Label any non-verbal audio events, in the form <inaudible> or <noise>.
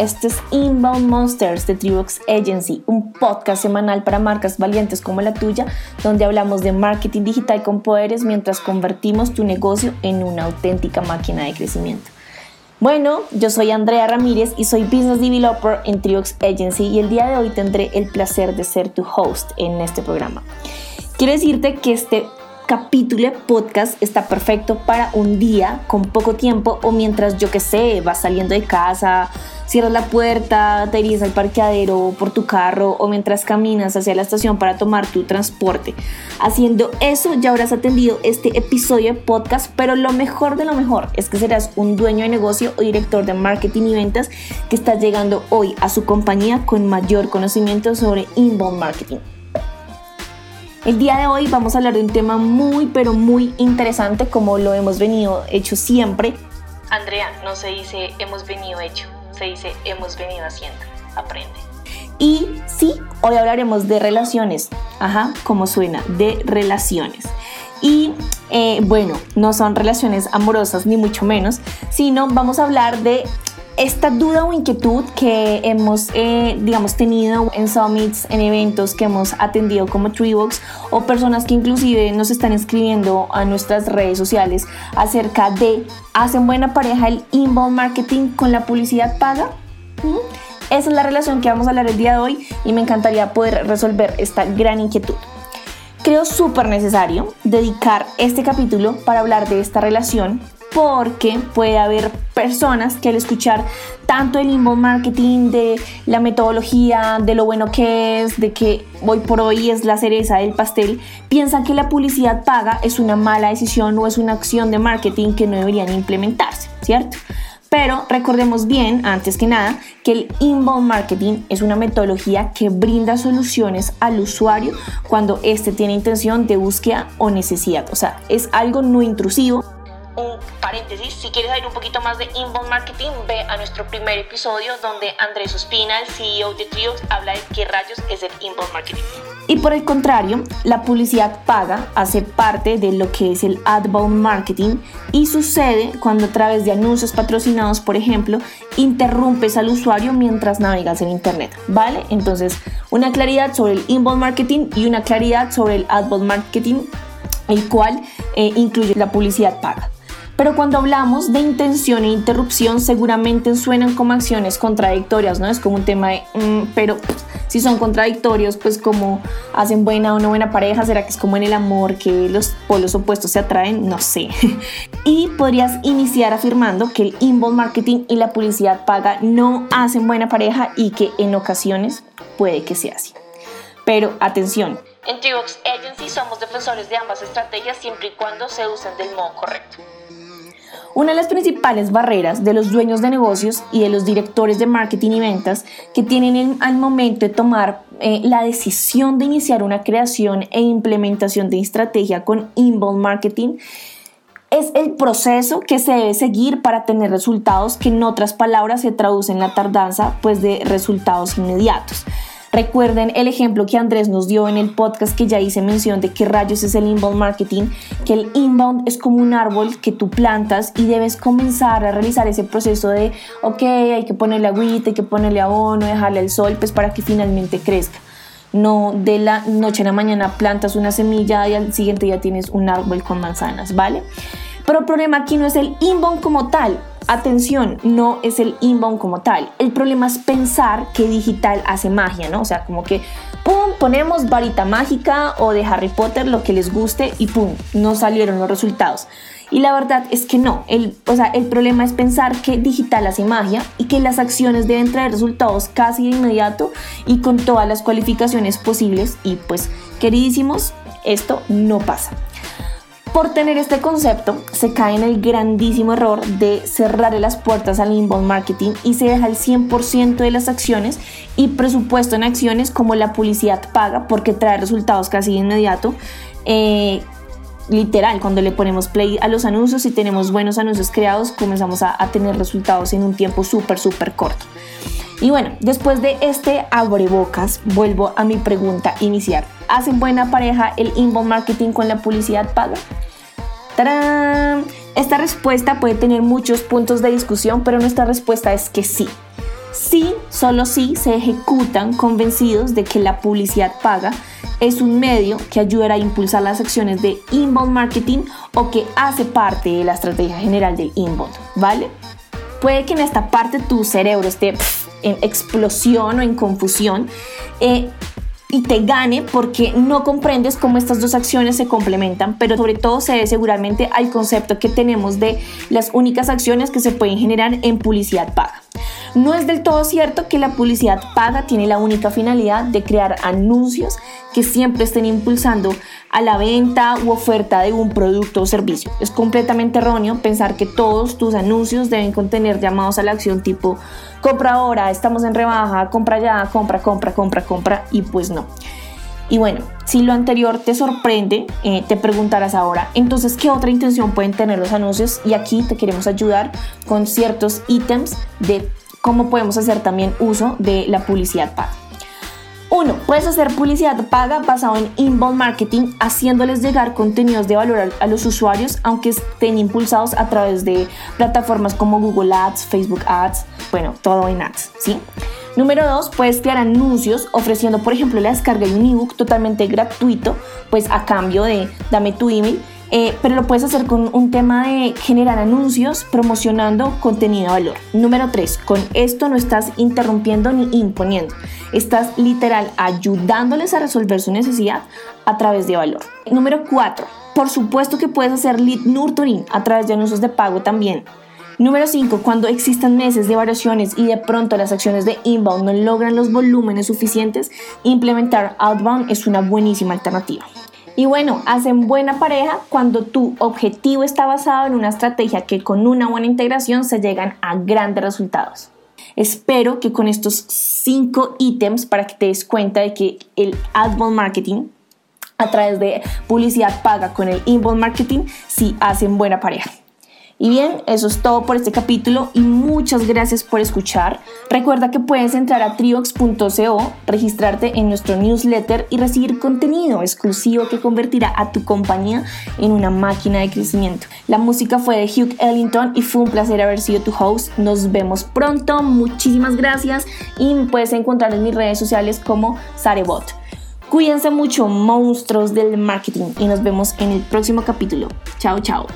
Este es Inbound Monsters de Tribox Agency, un podcast semanal para marcas valientes como la tuya, donde hablamos de marketing digital con poderes mientras convertimos tu negocio en una auténtica máquina de crecimiento. Bueno, yo soy Andrea Ramírez y soy Business Developer en Triox Agency y el día de hoy tendré el placer de ser tu host en este programa. Quiero decirte que este capítulo podcast está perfecto para un día con poco tiempo o mientras yo que sé, vas saliendo de casa, cierras la puerta, te irías al parqueadero por tu carro o mientras caminas hacia la estación para tomar tu transporte. Haciendo eso ya habrás atendido este episodio de podcast, pero lo mejor de lo mejor es que serás un dueño de negocio o director de marketing y ventas que está llegando hoy a su compañía con mayor conocimiento sobre inbound marketing. El día de hoy vamos a hablar de un tema muy pero muy interesante como lo hemos venido hecho siempre. Andrea, no se dice hemos venido hecho, se dice hemos venido haciendo. Aprende. Y sí, hoy hablaremos de relaciones. Ajá, como suena, de relaciones. Y eh, bueno, no son relaciones amorosas ni mucho menos, sino vamos a hablar de esta duda o inquietud que hemos, eh, digamos, tenido en summits, en eventos que hemos atendido como Treebox o personas que inclusive nos están escribiendo a nuestras redes sociales acerca de ¿hacen buena pareja el inbound marketing con la publicidad paga? ¿Mm? Esa es la relación que vamos a hablar el día de hoy y me encantaría poder resolver esta gran inquietud. Creo súper necesario dedicar este capítulo para hablar de esta relación porque puede haber personas que al escuchar tanto el inbound marketing, de la metodología, de lo bueno que es, de que hoy por hoy es la cereza del pastel, piensan que la publicidad paga es una mala decisión o es una acción de marketing que no deberían implementarse, ¿cierto? Pero recordemos bien, antes que nada, que el inbound marketing es una metodología que brinda soluciones al usuario cuando éste tiene intención de búsqueda o necesidad. O sea, es algo no intrusivo paréntesis, si quieres saber un poquito más de inbound marketing, ve a nuestro primer episodio donde Andrés Ospina, el CEO de Triox, habla de qué rayos es el inbound marketing. Y por el contrario, la publicidad paga hace parte de lo que es el outbound marketing y sucede cuando a través de anuncios patrocinados, por ejemplo, interrumpes al usuario mientras navegas en Internet, ¿vale? Entonces, una claridad sobre el inbound marketing y una claridad sobre el outbound marketing, el cual eh, incluye la publicidad paga. Pero cuando hablamos de intención e interrupción, seguramente suenan como acciones contradictorias, ¿no? Es como un tema de, mm, pero si son contradictorios, pues como hacen buena o no buena pareja, ¿será que es como en el amor que los polos opuestos se atraen? No sé. <laughs> y podrías iniciar afirmando que el inbound marketing y la publicidad paga no hacen buena pareja y que en ocasiones puede que sea así. Pero atención, en Tribox Agency somos defensores de ambas estrategias siempre y cuando se usen del modo correcto. Una de las principales barreras de los dueños de negocios y de los directores de marketing y ventas que tienen al momento de tomar eh, la decisión de iniciar una creación e implementación de estrategia con inbound marketing es el proceso que se debe seguir para tener resultados que en otras palabras se traducen en la tardanza pues de resultados inmediatos. Recuerden el ejemplo que Andrés nos dio en el podcast que ya hice mención de qué rayos es el inbound marketing, que el inbound es como un árbol que tú plantas y debes comenzar a realizar ese proceso de, ok, hay que ponerle agüita, hay que ponerle abono, dejarle el sol, pues para que finalmente crezca. No de la noche a la mañana plantas una semilla y al siguiente día tienes un árbol con manzanas, ¿vale? Pero el problema aquí no es el inbound como tal, Atención, no es el inbound como tal. El problema es pensar que digital hace magia, ¿no? O sea, como que, ¡pum!, ponemos varita mágica o de Harry Potter, lo que les guste, y ¡pum!, no salieron los resultados. Y la verdad es que no. El, o sea, el problema es pensar que digital hace magia y que las acciones deben traer resultados casi de inmediato y con todas las cualificaciones posibles. Y pues, queridísimos, esto no pasa. Por tener este concepto, se cae en el grandísimo error de cerrar las puertas al inbound marketing y se deja el 100% de las acciones y presupuesto en acciones como la publicidad paga porque trae resultados casi de inmediato. Eh, literal, cuando le ponemos play a los anuncios y tenemos buenos anuncios creados, comenzamos a, a tener resultados en un tiempo súper, súper corto. Y bueno, después de este abrebocas, vuelvo a mi pregunta inicial. ¿Hacen buena pareja el inbound marketing con la publicidad paga? ¡Tarán! Esta respuesta puede tener muchos puntos de discusión, pero nuestra respuesta es que sí. Sí, solo sí se ejecutan convencidos de que la publicidad paga es un medio que ayudará a impulsar las acciones de inbound marketing o que hace parte de la estrategia general del inbound, ¿vale? Puede que en esta parte tu cerebro esté en explosión o en confusión eh, y te gane porque no comprendes cómo estas dos acciones se complementan, pero sobre todo se debe seguramente al concepto que tenemos de las únicas acciones que se pueden generar en publicidad paga. No es del todo cierto que la publicidad paga tiene la única finalidad de crear anuncios que siempre estén impulsando a la venta u oferta de un producto o servicio. Es completamente erróneo pensar que todos tus anuncios deben contener llamados a la acción tipo compra ahora, estamos en rebaja, compra ya, compra, compra, compra, compra y pues no. Y bueno, si lo anterior te sorprende, eh, te preguntarás ahora, entonces, ¿qué otra intención pueden tener los anuncios? Y aquí te queremos ayudar con ciertos ítems de cómo podemos hacer también uso de la publicidad paga. Uno, puedes hacer publicidad paga basado en inbound marketing, haciéndoles llegar contenidos de valor a, los usuarios, aunque estén impulsados a través de plataformas como Google Ads, Facebook Ads, bueno, todo en Ads, ¿sí? Número dos, puedes crear anuncios ofreciendo, por ejemplo, la descarga de un ebook totalmente gratuito, pues a cambio de dame tu email eh, pero lo puedes hacer con un tema de generar anuncios promocionando contenido de valor. Número 3, con esto no estás interrumpiendo ni imponiendo, estás literal ayudándoles a resolver su necesidad a través de valor. Número 4, por supuesto que puedes hacer lead nurturing a través de anuncios de pago también. Número 5. Cuando existan meses de variaciones y de pronto las acciones de inbound no logran los volúmenes suficientes, implementar outbound es una buenísima alternativa. Y bueno, hacen buena pareja cuando tu objetivo está basado en una estrategia que con una buena integración se llegan a grandes resultados. Espero que con estos cinco ítems para que te des cuenta de que el outbound marketing a través de publicidad paga con el inbound marketing sí hacen buena pareja. Y bien, eso es todo por este capítulo y muchas gracias por escuchar. Recuerda que puedes entrar a triox.co, registrarte en nuestro newsletter y recibir contenido exclusivo que convertirá a tu compañía en una máquina de crecimiento. La música fue de Hugh Ellington y fue un placer haber sido tu host. Nos vemos pronto, muchísimas gracias y me puedes encontrar en mis redes sociales como Sarebot. Cuídense mucho, monstruos del marketing, y nos vemos en el próximo capítulo. Chao, chao.